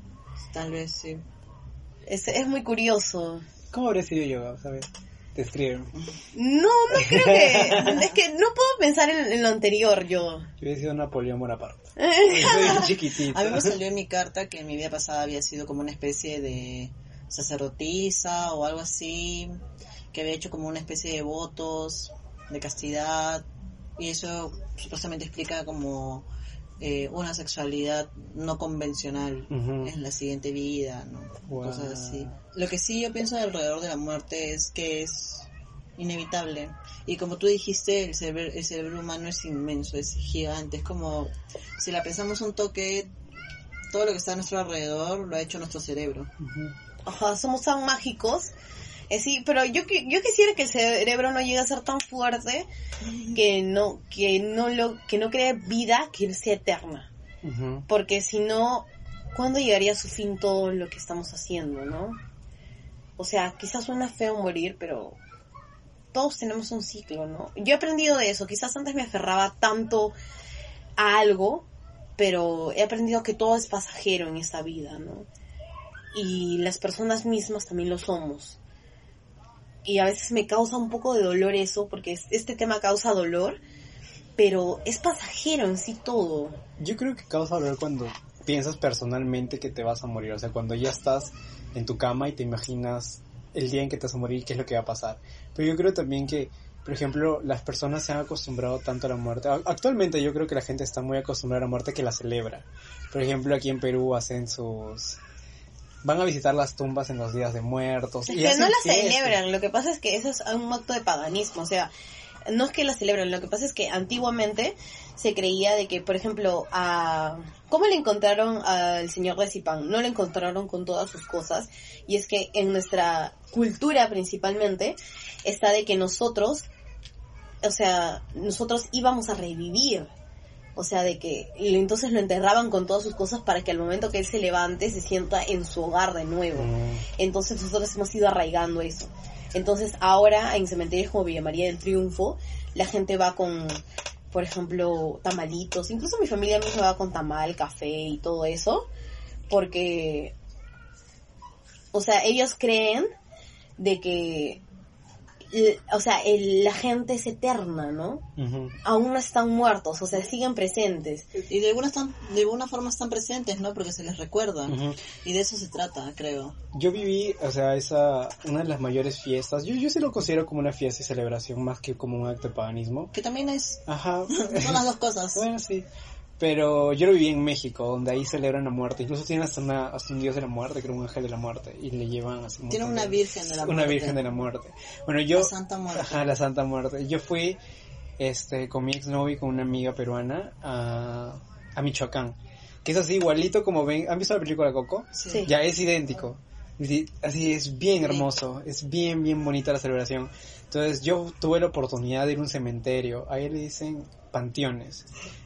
Tal vez sí. Es, es muy curioso. ¿Cómo habría sido yo? ¿Sabes? Descríbeme. No, no creo que... es que no puedo pensar en, en lo anterior yo. Yo hubiera sido Napoleón Bonaparte. Soy chiquitito. A mí me salió en mi carta que en mi vida pasada había sido como una especie de sacerdotisa o algo así, que había hecho como una especie de votos de castidad Y eso supuestamente explica como eh, una sexualidad no convencional en la siguiente vida, ¿no? Wow. Cosas así. Lo que sí yo pienso alrededor de la muerte es que es inevitable. Y como tú dijiste, el cerebro, el cerebro humano es inmenso, es gigante. Es como, si la pensamos un toque, todo lo que está a nuestro alrededor lo ha hecho nuestro cerebro. Ajá, somos tan mágicos. Eh, sí, pero yo, yo quisiera que el cerebro no llegue a ser tan fuerte que no, que no lo, que no cree vida que sea eterna. Porque si no, ¿cuándo llegaría a su fin todo lo que estamos haciendo, no? O sea, quizás suena feo morir, pero todos tenemos un ciclo, ¿no? Yo he aprendido de eso. Quizás antes me aferraba tanto a algo, pero he aprendido que todo es pasajero en esta vida, ¿no? Y las personas mismas también lo somos. Y a veces me causa un poco de dolor eso, porque es- este tema causa dolor, pero es pasajero en sí todo. Yo creo que causa dolor cuando piensas personalmente que te vas a morir, o sea, cuando ya estás en tu cama y te imaginas el día en que te vas a morir, qué es lo que va a pasar. Pero yo creo también que, por ejemplo, las personas se han acostumbrado tanto a la muerte. Actualmente yo creo que la gente está muy acostumbrada a la muerte que la celebra. Por ejemplo, aquí en Perú hacen sus... Van a visitar las tumbas en los días de muertos. Es y que no la fiestas. celebran, lo que pasa es que eso es un acto de paganismo, o sea, no es que la celebran, lo que pasa es que antiguamente se creía de que, por ejemplo, a... ¿cómo le encontraron al señor de Zipán? No le encontraron con todas sus cosas, y es que en nuestra cultura principalmente está de que nosotros, o sea, nosotros íbamos a revivir. O sea, de que entonces lo enterraban con todas sus cosas para que al momento que él se levante se sienta en su hogar de nuevo. Mm. Entonces nosotros hemos ido arraigando eso. Entonces ahora en cementerios como Villa María del Triunfo, la gente va con, por ejemplo, tamalitos. Incluso mi familia misma va con tamal, café y todo eso. Porque, o sea, ellos creen de que, o sea, el- la gente es eterna, ¿no? Ujú. Aún no están muertos, o sea, siguen presentes. Y de alguna, están, de alguna forma están presentes, ¿no? Porque se les recuerda. Y de eso se trata, creo. Yo viví, o sea, esa, una de las mayores fiestas. Yo, yo sí lo considero como una fiesta y celebración más que como un acto de paganismo. Que también es... Ajá. Son las dos cosas. bueno, sí. Pero yo lo viví en México, donde ahí celebran la muerte. Incluso tienen hasta, una, hasta un dios de la muerte, creo un ángel de la muerte. Y le llevan así un Tiene montón una de- virgen de la Una muerte. virgen de la muerte. Bueno, yo... La Santa Muerte. Ajá, la Santa Muerte. Yo fui este, con mi exnovio y con una amiga peruana a, a Michoacán. Que es así, igualito como ven. ¿Han visto la película Coco? Sí. Ya es idéntico. Así es bien hermoso, es bien, bien bonita la celebración. Entonces yo tuve la oportunidad de ir a un cementerio, ahí le dicen panteones,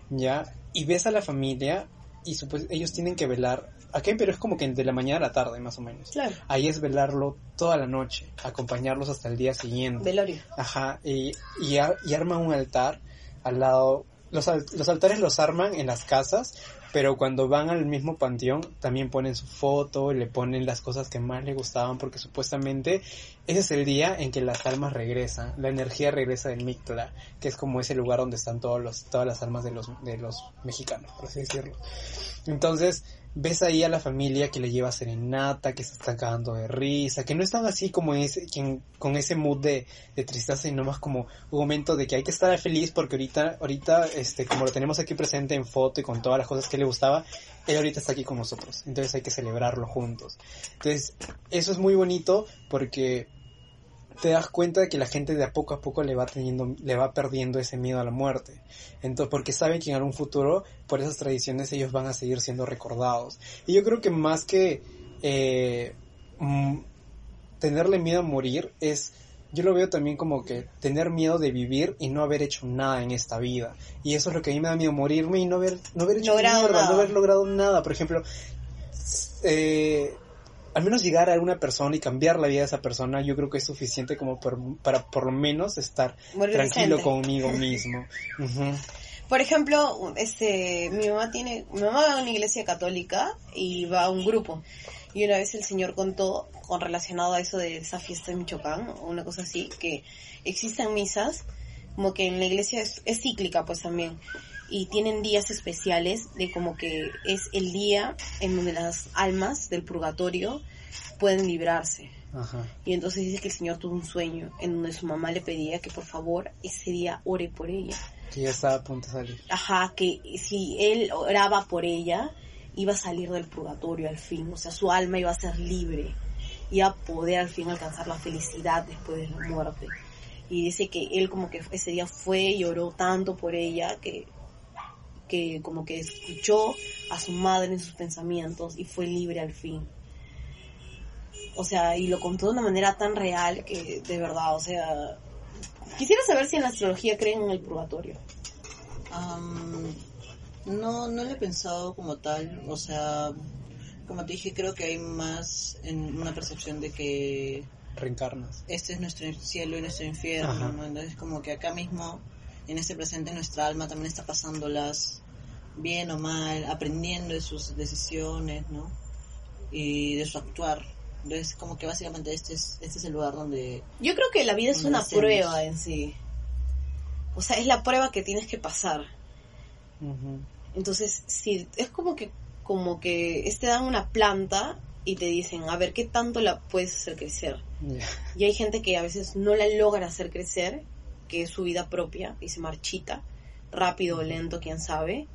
¿ya? Y ves a la familia y supos- ellos tienen que velar, acá en Perú es como que de la mañana a la tarde más o menos. Claro. Ahí es velarlo toda la noche, acompañarlos hasta el día siguiente. Velorio. Ajá, y, y, ar- y arman un altar al lado. Los, al- los altares los arman en las casas, pero cuando van al mismo panteón también ponen su foto, le ponen las cosas que más le gustaban, porque supuestamente ese es el día en que las almas regresan, la energía regresa del Mictla, que es como ese lugar donde están todos los, todas las almas de los, de los mexicanos, por así decirlo. Entonces, ves ahí a la familia que le lleva serenata, que se está cagando de risa, que no están así como ese, con ese mood de, de tristeza, sino más como un momento de que hay que estar feliz porque ahorita, ahorita, este, como lo tenemos aquí presente en foto y con todas las cosas que le gustaba, él ahorita está aquí con nosotros. Entonces hay que celebrarlo juntos. Entonces, eso es muy bonito porque te das cuenta de que la gente de a poco a poco le va teniendo, le va perdiendo ese miedo a la muerte. Entonces, porque saben que en algún futuro, por esas tradiciones, ellos van a seguir siendo recordados. Y yo creo que más que eh, mm, tenerle miedo a morir es, yo lo veo también como que tener miedo de vivir y no haber hecho nada en esta vida. Y eso es lo que a mí me da miedo, morirme y no haber, no haber hecho nada. no haber logrado nada. Por ejemplo, eh, al menos llegar a una persona y cambiar la vida de esa persona, yo creo que es suficiente como por- para por lo menos estar tranquilo conmigo mismo. Por ejemplo, este, mi mamá tiene, mi mamá va a una iglesia católica y va a un grupo. Y una vez el señor contó, con relacionado a eso de esa fiesta en Michoacán, o una cosa así, que existen misas, como que en la iglesia es, es cíclica pues también, y tienen días especiales de como que es el día en donde las almas del purgatorio pueden librarse. Ajá. Y entonces dice que el señor tuvo un sueño en donde su mamá le pedía que por favor ese día ore por ella. Que ya estaba a punto de salir. Ajá, que si él oraba por ella, iba a salir del purgatorio al fin, o sea, su alma iba a ser libre, iba a poder al fin alcanzar la felicidad después de la muerte. Y dice que él como que ese día fue y oró tanto por ella que, que como que escuchó a su madre en sus pensamientos y fue libre al fin. O sea, y lo contó de una manera tan real que de verdad, o sea, quisiera saber si en la astrología creen en el purgatorio. Am, no, no lo he pensado como tal, o sea, como te dije, creo que hay más en una percepción de que Reencarnas. este es nuestro cielo y nuestro infierno. ¿no? Entonces como que acá mismo, en este presente, nuestra alma también está pasándolas bien o mal, aprendiendo de sus decisiones, ¿no? Y de su actuar. Entonces como que básicamente este es, este es el lugar donde... Yo creo que la vida es una hacemos. prueba en sí. O sea, es la prueba que tienes que pasar. Entonces, sí, es como que, como que es- te dan una planta y te dicen, a ver, ¿qué tanto la puedes hacer crecer? Ya. Y hay gente que a veces no la logra hacer crecer, que es su vida propia y se marchita, rápido o lento, quién sabe.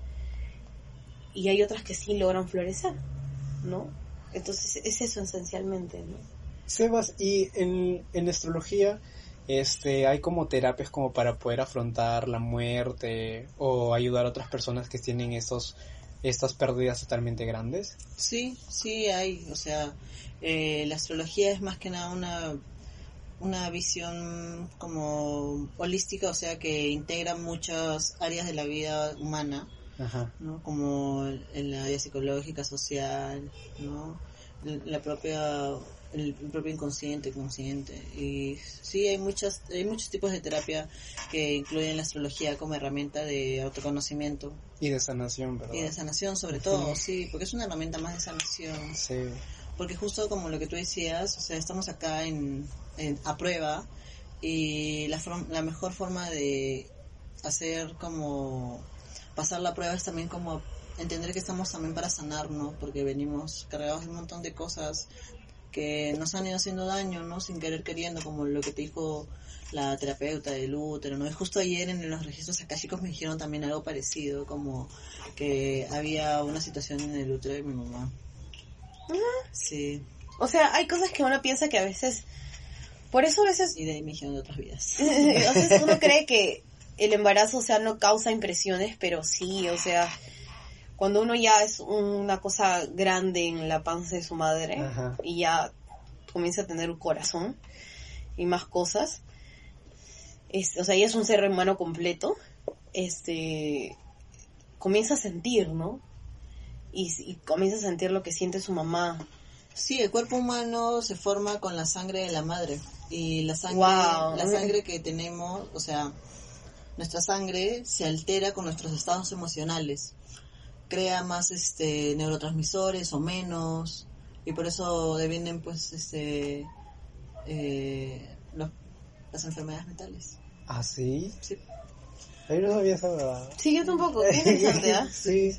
Y hay otras que sí logran florecer, ¿no? Entonces es eso esencialmente, ¿no? Sebas, y en, en astrología, este, hay como terapias como para poder afrontar la muerte o ayudar a otras personas que tienen estos, estas pérdidas totalmente grandes. Sí, sí hay, o sea, eh, la astrología es más que nada una, una visión como holística, o sea, que integra muchas áreas de la vida humana, Ajá. ¿no? Como el, el área psicológica, social, ¿no? La propia, el, propio inconsciente, consciente. Y sí, hay muchas, hay muchos tipos de terapia que incluyen la astrología como herramienta de autoconocimiento Y de sanación, ¿verdad? y de sanación sobre todo, sí, porque es una herramienta más de sanación. Sí. Porque justo como lo que tú decías, o sea, estamos acá en, en- a prueba y la, la mejor forma de hacer como pasar la prueba es también como entender que estamos también para sanar, ¿no? Porque venimos cargados de un montón de cosas que nos han ido haciendo daño, ¿no? Sin querer queriendo, como lo que te dijo la terapeuta del útero, ¿no? Y justo ayer en los registros akáshicos me dijeron también algo parecido, como que había una situación en el útero de mi mamá. Sí, O sea, hay cosas que uno piensa que a veces... Por eso a veces y de ahí me dijeron de otras vidas. a veces uno cree que el embarazo, o sea, no causa impresiones, pero sí, o sea, cuando uno ya es una cosa grande en la panza de su madre Ajá. y ya comienza a tener un corazón y más cosas, es, o sea, ya es un ser humano completo, este, comienza a sentir, ¿no? Y, y comienza a sentir lo que siente su mamá. Sí, el cuerpo humano se forma con la sangre de la madre y la sangre, Wow. la sangre que tenemos, o sea, nuestra sangre se altera con nuestros estados emocionales, crea más este neurotransmisores o menos y por eso devienen pues este eh, los- las enfermedades mentales. ¿Ah, sí? Sí. Yo no sabía esa. Sí, yo tampoco, interesante, ¿ah? sí.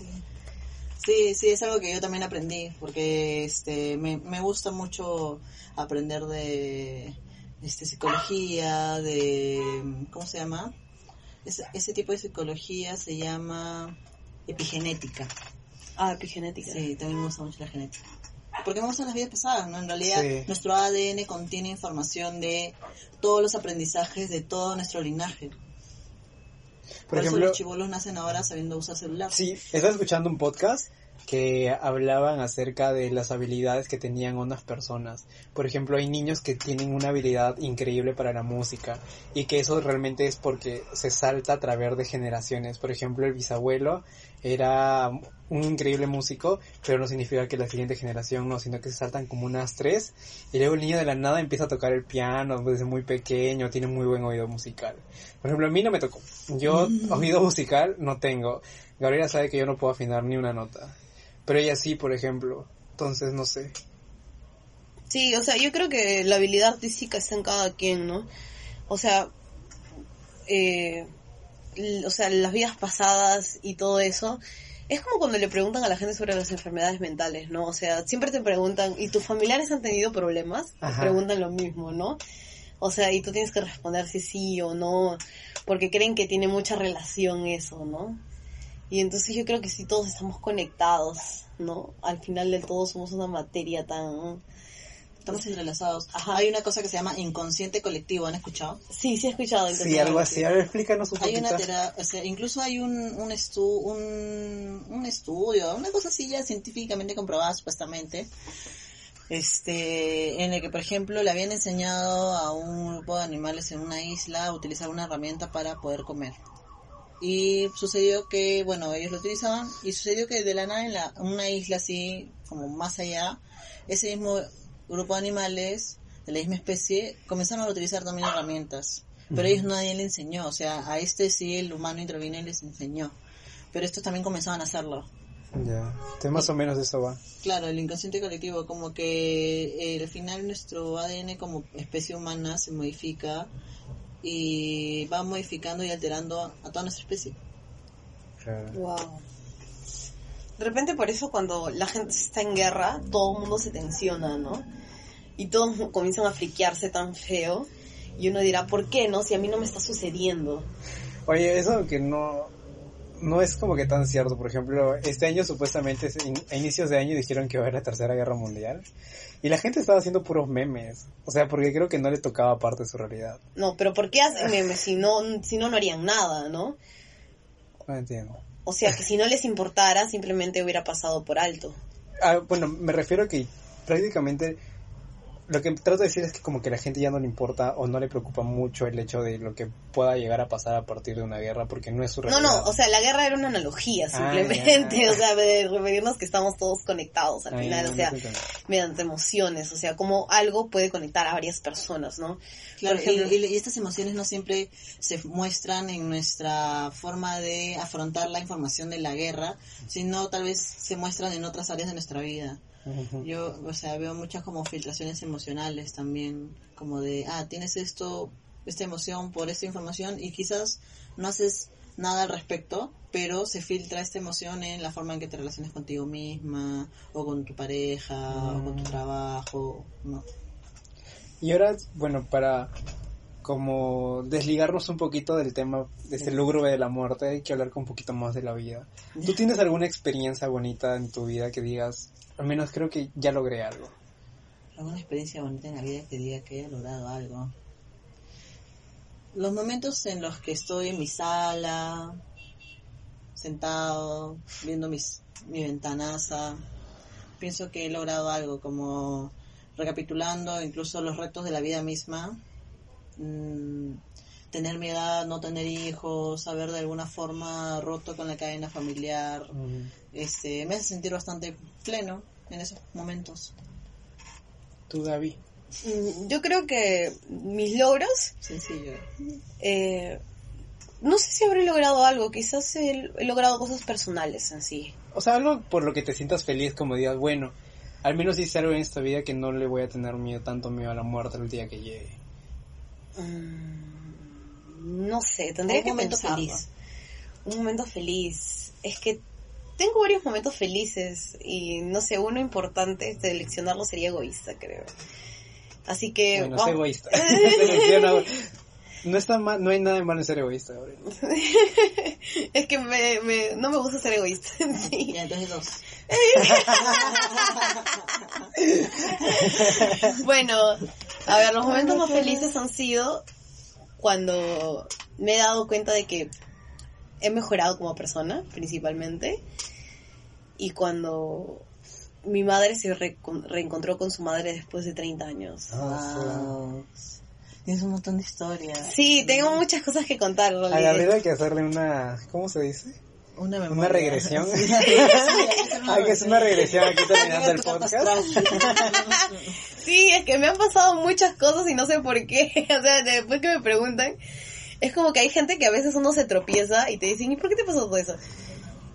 Sí, sí, es algo que yo también aprendí, porque este me, me gusta mucho aprender de este psicología, de ¿cómo se llama? Ese tipo de psicología se llama epigenética. Ah, epigenética. Sí, también me gusta mucho la genética. Porque me gustan las vidas pasadas, ¿no? En realidad, Sí. nuestro ADN contiene información de todos los aprendizajes de todo nuestro linaje. Por, Por eso ejemplo, los chivolos nacen ahora sabiendo usar celular. Sí, estaba escuchando un podcast que hablaban acerca de las habilidades que tenían unas personas. Por ejemplo, hay niños que tienen una habilidad increíble para la música y que eso realmente es porque se salta a través de generaciones. Por ejemplo, el bisabuelo era un increíble músico, pero no significa que la siguiente generación no, sino que se saltan como unas tres y luego el niño de la nada empieza a tocar el piano desde muy pequeño, tiene muy buen oído musical. Por ejemplo, a mí no me tocó. Yo oído musical no tengo. Gabriela sabe que yo no puedo afinar ni una nota. Pero ella sí, por ejemplo. Entonces, no sé. Sí, o sea, yo creo que la habilidad artística está en cada quien, ¿no? O sea, eh, o sea, las vidas pasadas y todo eso, es como cuando le preguntan a la gente sobre las enfermedades mentales, ¿no? O sea, siempre te preguntan, ¿y tus familiares han tenido problemas? Te preguntan lo mismo, ¿no? O sea, y tú tienes que responder si sí o no, porque creen que tiene mucha relación eso, ¿no? Y entonces yo creo que si todos estamos conectados, ¿no? Al final del todo somos una materia tan... Estamos entrelazados. Hay una cosa que se llama inconsciente colectivo, ¿han escuchado? Sí, sí he escuchado. Sí, algo así. A ver, explícanos un Hay una tera- o sea, incluso hay un, un, estu- un, un estudio, una cosa así ya científicamente comprobada supuestamente, este, en el que por ejemplo le habían enseñado a un grupo de animales en una isla a utilizar una herramienta para poder comer. Y sucedió que, bueno, ellos lo utilizaban y sucedió que de la nada en la, una isla así, como más allá, ese mismo grupo de animales de la misma especie comenzaron a utilizar también herramientas. Pero ellos nadie le enseñó, o sea, a este sí el humano intervino y les enseñó. Pero estos también comenzaban a hacerlo. Ya. Entonces, más o menos de eso va. Claro, el inconsciente colectivo, como que eh, al final nuestro ADN como especie humana se modifica y va modificando y alterando a toda nuestra especie. Claro. Wow. De repente por eso cuando la gente está en guerra, todo el mundo se tensiona, ¿no? Y todos comienzan a friquearse tan feo. Y uno dirá, ¿por qué no? Si a mí no me está sucediendo. Oye, eso que no, no es como que tan cierto. Por ejemplo, este año supuestamente, a inicios de año dijeron que iba a haber la tercera guerra mundial. Y la gente estaba haciendo puros memes. O sea, porque creo que no le tocaba parte de su realidad. No, pero ¿por qué hacen memes si no, si no, no harían nada, ¿no? No entiendo. O sea, que si no les importara, simplemente hubiera pasado por alto. Ah, bueno, me refiero a que prácticamente lo que trato de decir es que como que a la gente ya no le importa o no le preocupa mucho el hecho de lo que pueda llegar a pasar a partir de una guerra porque no es su No, realidad. no, o sea, la guerra era una analogía, Ah, simplemente. O sea, de referirnos que estamos todos conectados al Ah, final, o sea, no mediante emociones, o sea, como algo puede conectar a varias personas, ¿no? Claro, Por ejemplo- y, y- y estas emociones no siempre se muestran en nuestra forma de afrontar la información de la guerra, sino tal vez se muestran en otras áreas de nuestra vida. Yo, o sea, veo muchas como filtraciones emocionales también, como de, ah, tienes esto, esta emoción por esta información y quizás no haces nada al respecto, pero se filtra esta emoción en la forma en que te relacionas contigo misma, o con tu pareja, o con tu Mm. trabajo, ¿no? Y ahora, bueno, para como desligarnos un poquito del tema de ese lúgubre de la muerte, hay que hablar un poquito más de la vida. ¿Tú tienes alguna experiencia bonita en tu vida que digas, al menos creo que ya logré algo? alguna experiencia bonita en la vida que diga que haya logrado algo. Los momentos en los que estoy en mi sala, sentado, viendo mis, mi ventanaza, pienso que he logrado algo, como recapitulando incluso los retos de la vida misma, mm, tener mi edad, no tener hijos, haber de alguna forma roto con la cadena familiar, este, me hace sentir bastante pleno en esos momentos. Tú, David. Mm, Yo creo que mis logros, Sencillo. eh, no sé si habré logrado algo, quizás he, he logrado cosas personales en sí. O sea, algo por lo que te sientas feliz, como digas, bueno, al menos hice algo en esta vida que no le voy a tener miedo, tanto miedo a la muerte el día que llegue. Mm, no sé, tendría Un que momento pensarlo. feliz. Un momento feliz. Es que tengo varios momentos felices y no sé, uno importante, seleccionarlo sería egoísta, creo. Así que... Bueno, vamos- sé egoísta. No está mal, no hay nada de malo en ser egoísta, es que me, me- no me gusta ser egoísta. sí. Ya, entonces dos. Bueno, a ver, los momentos más felices han sido cuando me he dado cuenta de que he mejorado como persona, principalmente, y cuando mi madre se reencontró con su madre después de 30 años. Wow. Tienes un montón de historias. Sí, tengo muchas cosas que contar. A Rolly. Gabriel hay que hacerle una, ¿cómo se dice? Una memoria. Una regresión. Sí, sí, hay que hacer una regresión aquí terminando el podcast. Sí, es que me han pasado muchas cosas y no sé por qué. O sea, después que me preguntan, es como que hay gente que a veces uno se tropieza y te dicen, ¿y por qué te pasó todo eso?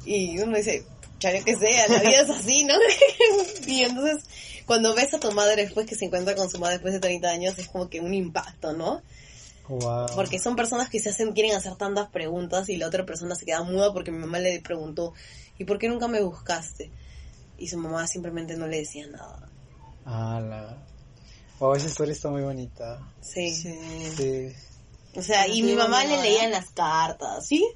Y uno dice, ya yo que sé, la vida es así, ¿no? y entonces, cuando ves a tu madre después que se encuentra con su madre después de 30 años, es como que un impacto, ¿no? Wow. Porque son personas que se hacen, quieren hacer tantas preguntas y la otra persona se queda muda porque mi mamá le preguntó, ¿y por qué nunca me buscaste? Y su mamá simplemente no le decía nada. Ala. Oh, esa historia está muy bonita. Sí. Sí. Sí. O sea, y sí, mi mamá le ¿no? leían las cartas, ¿sí?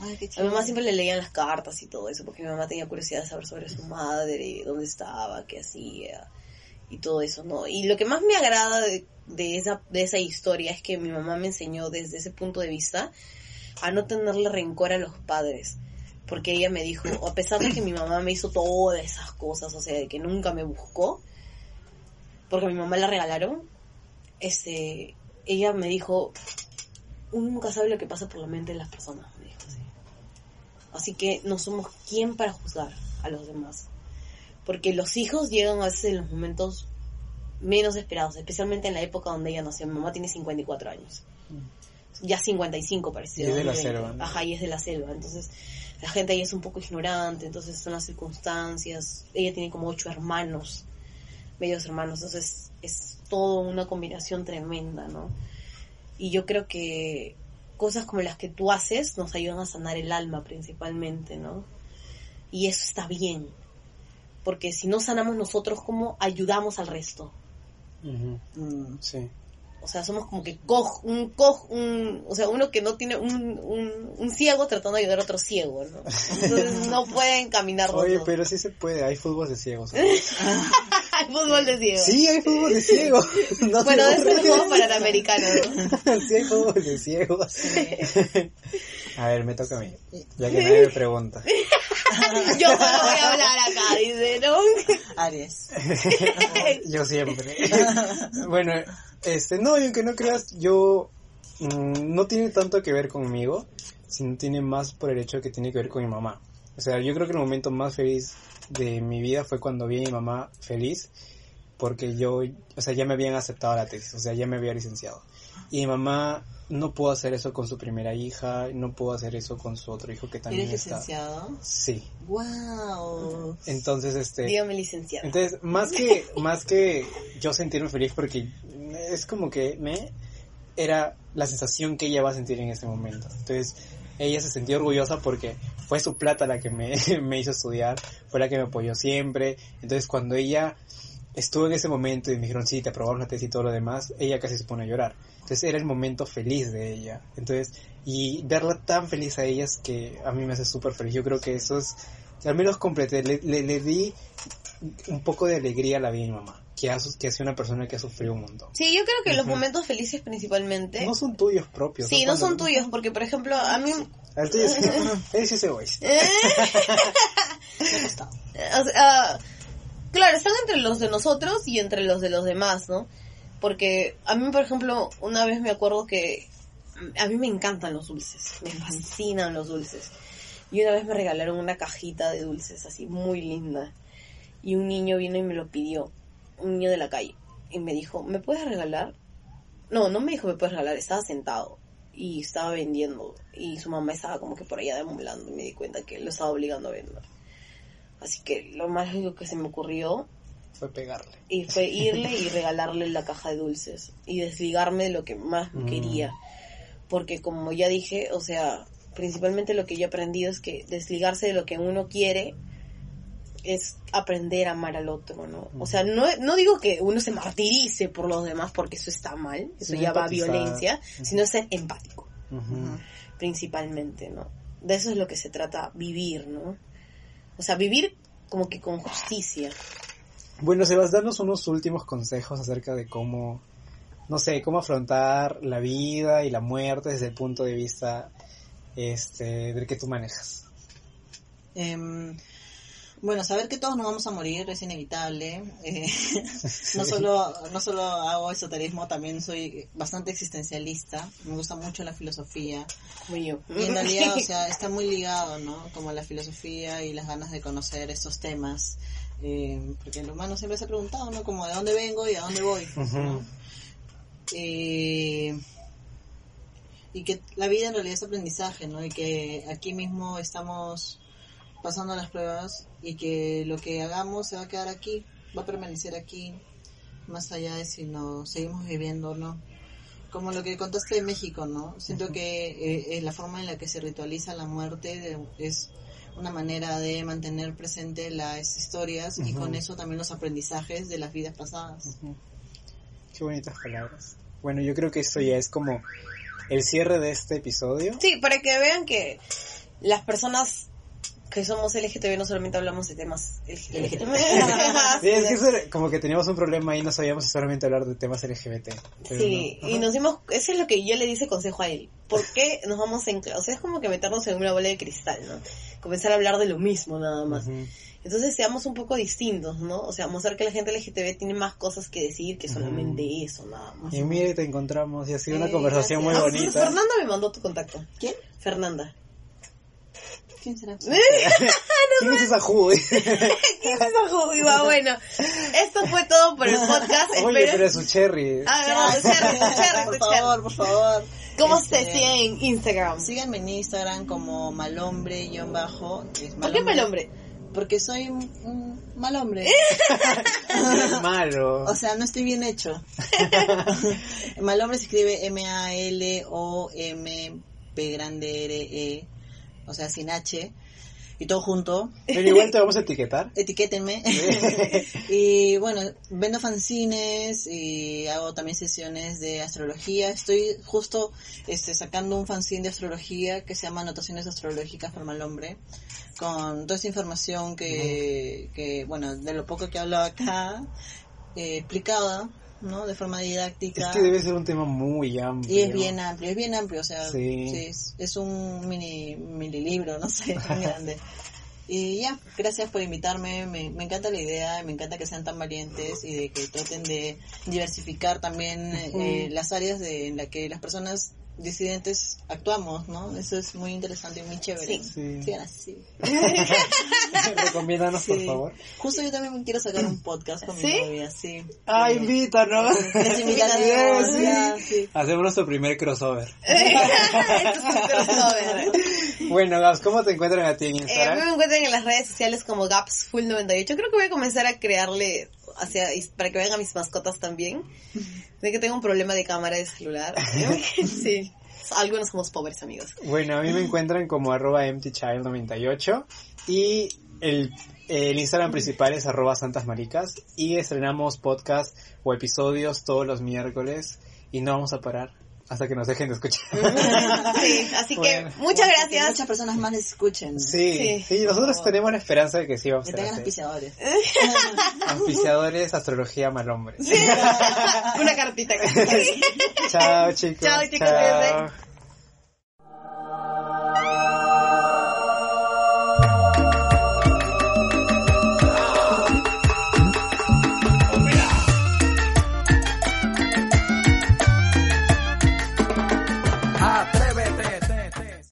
Ay, qué A mi mamá siempre le leían las cartas y todo eso, porque mi mamá tenía curiosidad de saber sobre su madre, dónde estaba, qué hacía y todo eso, ¿no? Y lo que más me agrada de, de esa, de esa historia es que mi mamá me enseñó desde ese punto de vista a no tenerle rencor a los padres. Porque ella me dijo, a pesar de que mi mamá me hizo todas esas cosas, o sea, de que nunca me buscó, porque a mi mamá la regalaron, este, ella me dijo, uno nunca sabe lo que pasa por la mente de las personas, así. Que no somos quien para juzgar a los demás. Porque los hijos llegan a veces en los momentos menos esperados, especialmente en la época donde ella nació. Mi mamá tiene 54 años. Ya 55 parece. Y es de la 2020. selva, ¿no? Ajá, y es de la selva. Entonces, la gente ahí es un poco ignorante, entonces son las circunstancias. Ella tiene como ocho hermanos, medios hermanos, entonces es todo una combinación tremenda, ¿no? Y yo creo que cosas como las que tú haces nos ayudan a sanar el alma principalmente, ¿no? Y eso está bien. Porque si no sanamos nosotros, ¿cómo ayudamos al resto? Mm. Sí. O sea, somos como que coj, un coj, un, o sea, uno que no tiene un, un, un ciego tratando de ayudar a otro ciego, ¿no? Entonces no pueden caminar Oye, pero sí se puede, hay fútbol de ciegos. ¿no? Hay fútbol de ciego. Sí, hay fútbol de ciegos. No Bueno, se es un burlen. juego panameriano, ¿no? sí, hay fútbol de ciegos. A ver, me toca a mí. Ya que nadie me pregunta. Yo solo voy a hablar acá, dice, ¿no? Aries. Yo siempre. bueno, este, no, y aunque no creas, yo mm, no tiene tanto que ver conmigo, sino tiene más por el hecho que tiene que ver con mi mamá. O sea, yo creo que el momento más feliz de mi vida fue cuando vi a mi mamá feliz, porque yo, o sea, ya me habían aceptado la tesis, o sea, ya me había licenciado. Y mi mamá no pudo hacer eso con su primera hija, no pudo hacer eso con su otro hijo que también ¿Eres está. licenciado? Sí. Wow. Entonces, este, Dígame licenciado. entonces, más que, más que yo sentirme feliz porque es como que me era la sensación que ella va a sentir en ese momento. Entonces, ella se sentía orgullosa porque fue su plata la que me, me hizo estudiar, fue la que me apoyó siempre. Entonces, cuando ella estuvo en ese momento y me dijeron, sí, te aprobaron la tesis y todo lo demás, ella casi se pone a llorar. Entonces, era el momento feliz de ella. Entonces, y verla tan feliz a ella es que a mí me hace súper feliz. Yo creo que eso es, al menos completé, le, le, le di un poco de alegría a la vida de mi mamá, que, que ha sido una persona que ha sufrido un montón. Sí, yo creo que los Ujú. momentos felices principalmente... No son tuyos propios. sí, no son tuyos, porque por ejemplo, a mí... El tuyo sí. Ese ese voice. Me ha costado. o sea, claro, están entre los de nosotros y entre los de los demás, ¿no? Porque a mí, por ejemplo, una vez me acuerdo que a mí me encantan los dulces, me fascinan los dulces. Y una vez me regalaron una cajita de dulces así muy linda. Y un niño vino y me lo pidió, un niño de la calle. Y me dijo, ¿me puedes regalar? No, no me dijo, me puedes regalar, estaba sentado y estaba vendiendo. Y su mamá estaba como que por allá demulando y me di cuenta que lo estaba obligando a vender. Así que lo más lógico que se me ocurrió Fue pegarle. y fue irle y regalarle la caja de dulces y desligarme de lo que más Mm. quería. Porque como ya dije, o sea, principalmente lo que yo he aprendido es que desligarse de lo que uno quiere es aprender a amar al otro, ¿no? O sea, no, no digo que uno se martirice por los demás porque eso está mal, eso Sí, ya va a violencia, sino ser empático, principalmente, ¿no? De eso es lo que se trata vivir, ¿no? O sea, vivir como que con justicia. Bueno, Sebas, danos unos últimos consejos acerca de cómo, no sé, cómo afrontar la vida y la muerte desde el punto de vista este, del que tú manejas. Em, bueno, saber que todos nos vamos a morir es inevitable. Eh, no solo no solo hago esoterismo, también soy bastante existencialista. Me gusta mucho la filosofía. Como yo. Y en realidad, o sea, está muy ligado, ¿no? Como la filosofía y las ganas de conocer estos temas. Eh, porque el humano siempre se ha preguntado, ¿no? Como de dónde vengo y a dónde voy. Eh, y que la vida en realidad es aprendizaje, ¿no? Y que aquí mismo estamos pasando las pruebas y que lo que hagamos se va a quedar aquí, va a permanecer aquí, más allá de si nos seguimos viviendo o no. Como lo que contaste de México, ¿no? Siento que eh, eh, la forma en la que se ritualiza la muerte de- es una manera de mantener presente las historias y con eso también los aprendizajes de las vidas pasadas. Qué bonitas palabras. Bueno, yo creo que esto ya es como el cierre de este episodio. Sí, para que vean que las personas que somos LGTB no solamente hablamos de temas LGTB. Sí, es que como que teníamos un problema ahí, no sabíamos si solamente hablar de temas LGBT. Sí, no. y nos dimos, eso es lo que yo le dice consejo a él. ¿Por qué nos vamos en, o sea, es como que meternos en una bola de cristal, ¿no? Comenzar a hablar de lo mismo nada más. Entonces seamos un poco distintos, ¿no? O sea, mostrar que la gente LGTB tiene más cosas que decir que solamente eso, nada más. Y mire, te encontramos y ha sido una conversación muy gracias. Bonita. Fernanda me mandó tu contacto. ¿Quién? Fernanda. ¿Quién será? ¿Quién es esa Judy? Uy, va, bueno, esto fue todo por el podcast. Oye, Espero- pero es su cherry. Ah, verdad, Cherry, Cherry, por Cherry. favor, por favor. ¿Cómo Este, se sigue en Instagram? Síganme en Instagram como malhombre-bajo. es ¿Por qué mal hombre? Porque soy un, un mal hombre. Es malo. O sea, no estoy bien hecho. mal hombre se escribe M-A-L-O-M-P grande R-E. O sea, sin H. Y todo junto. Pero igual te vamos a etiquetar. Etiquétenme. y bueno, vendo fanzines y hago también sesiones de astrología. Estoy justo este, sacando un fanzine de astrología que se llama Anotaciones Astrológicas para Mal Hombre. Con toda esa información que, que bueno, de lo poco que he hablado acá, eh, explicada, ¿no? De forma didáctica. Es que debe ser un tema muy amplio. Y es bien amplio, es bien amplio, o sea, Sí. sí, es, es un mini, mini libro, no sé, muy grande. Y ya, gracias por invitarme, me, me encanta la idea, me encanta que sean tan valientes y de que traten de diversificar también eh, las áreas de, en las que las personas disidentes actuamos, ¿no? Eso es muy interesante y muy chévere. Sí. Sí. Así. Recomiéndanos, por Sí. favor. Justo yo también quiero sacar un podcast con ¿Sí? mi novia, sí. Ah, invítanos. Les Sí, ya, sí. sí. Hacemos nuestro primer crossover. Bueno, Gabs, ¿cómo te encuentran a ti en Eh, a mí Instagram? me encuentran en las redes sociales como GapsFull98. Creo que voy a comenzar a crearle hacia para que vean a mis mascotas también. De que tengo un problema de cámara de celular. sí. Algunos somos pobres amigos. Bueno, a mí me encuentran como arroba emptychild98 y el, el Instagram principal es arroba santasmaricas y estrenamos podcast o episodios todos los miércoles y no vamos a parar hasta que nos dejen de escuchar. Sí, así Bueno. que muchas Que gracias. muchas personas más les escuchen. Sí, Sí. sí, nosotros tenemos la esperanza de que sí vamos Que a tengan auspiciadores. Auspiciadores, astrología mal hombre. Una cartita. Chao chicos. Chao, chicos, cuídense.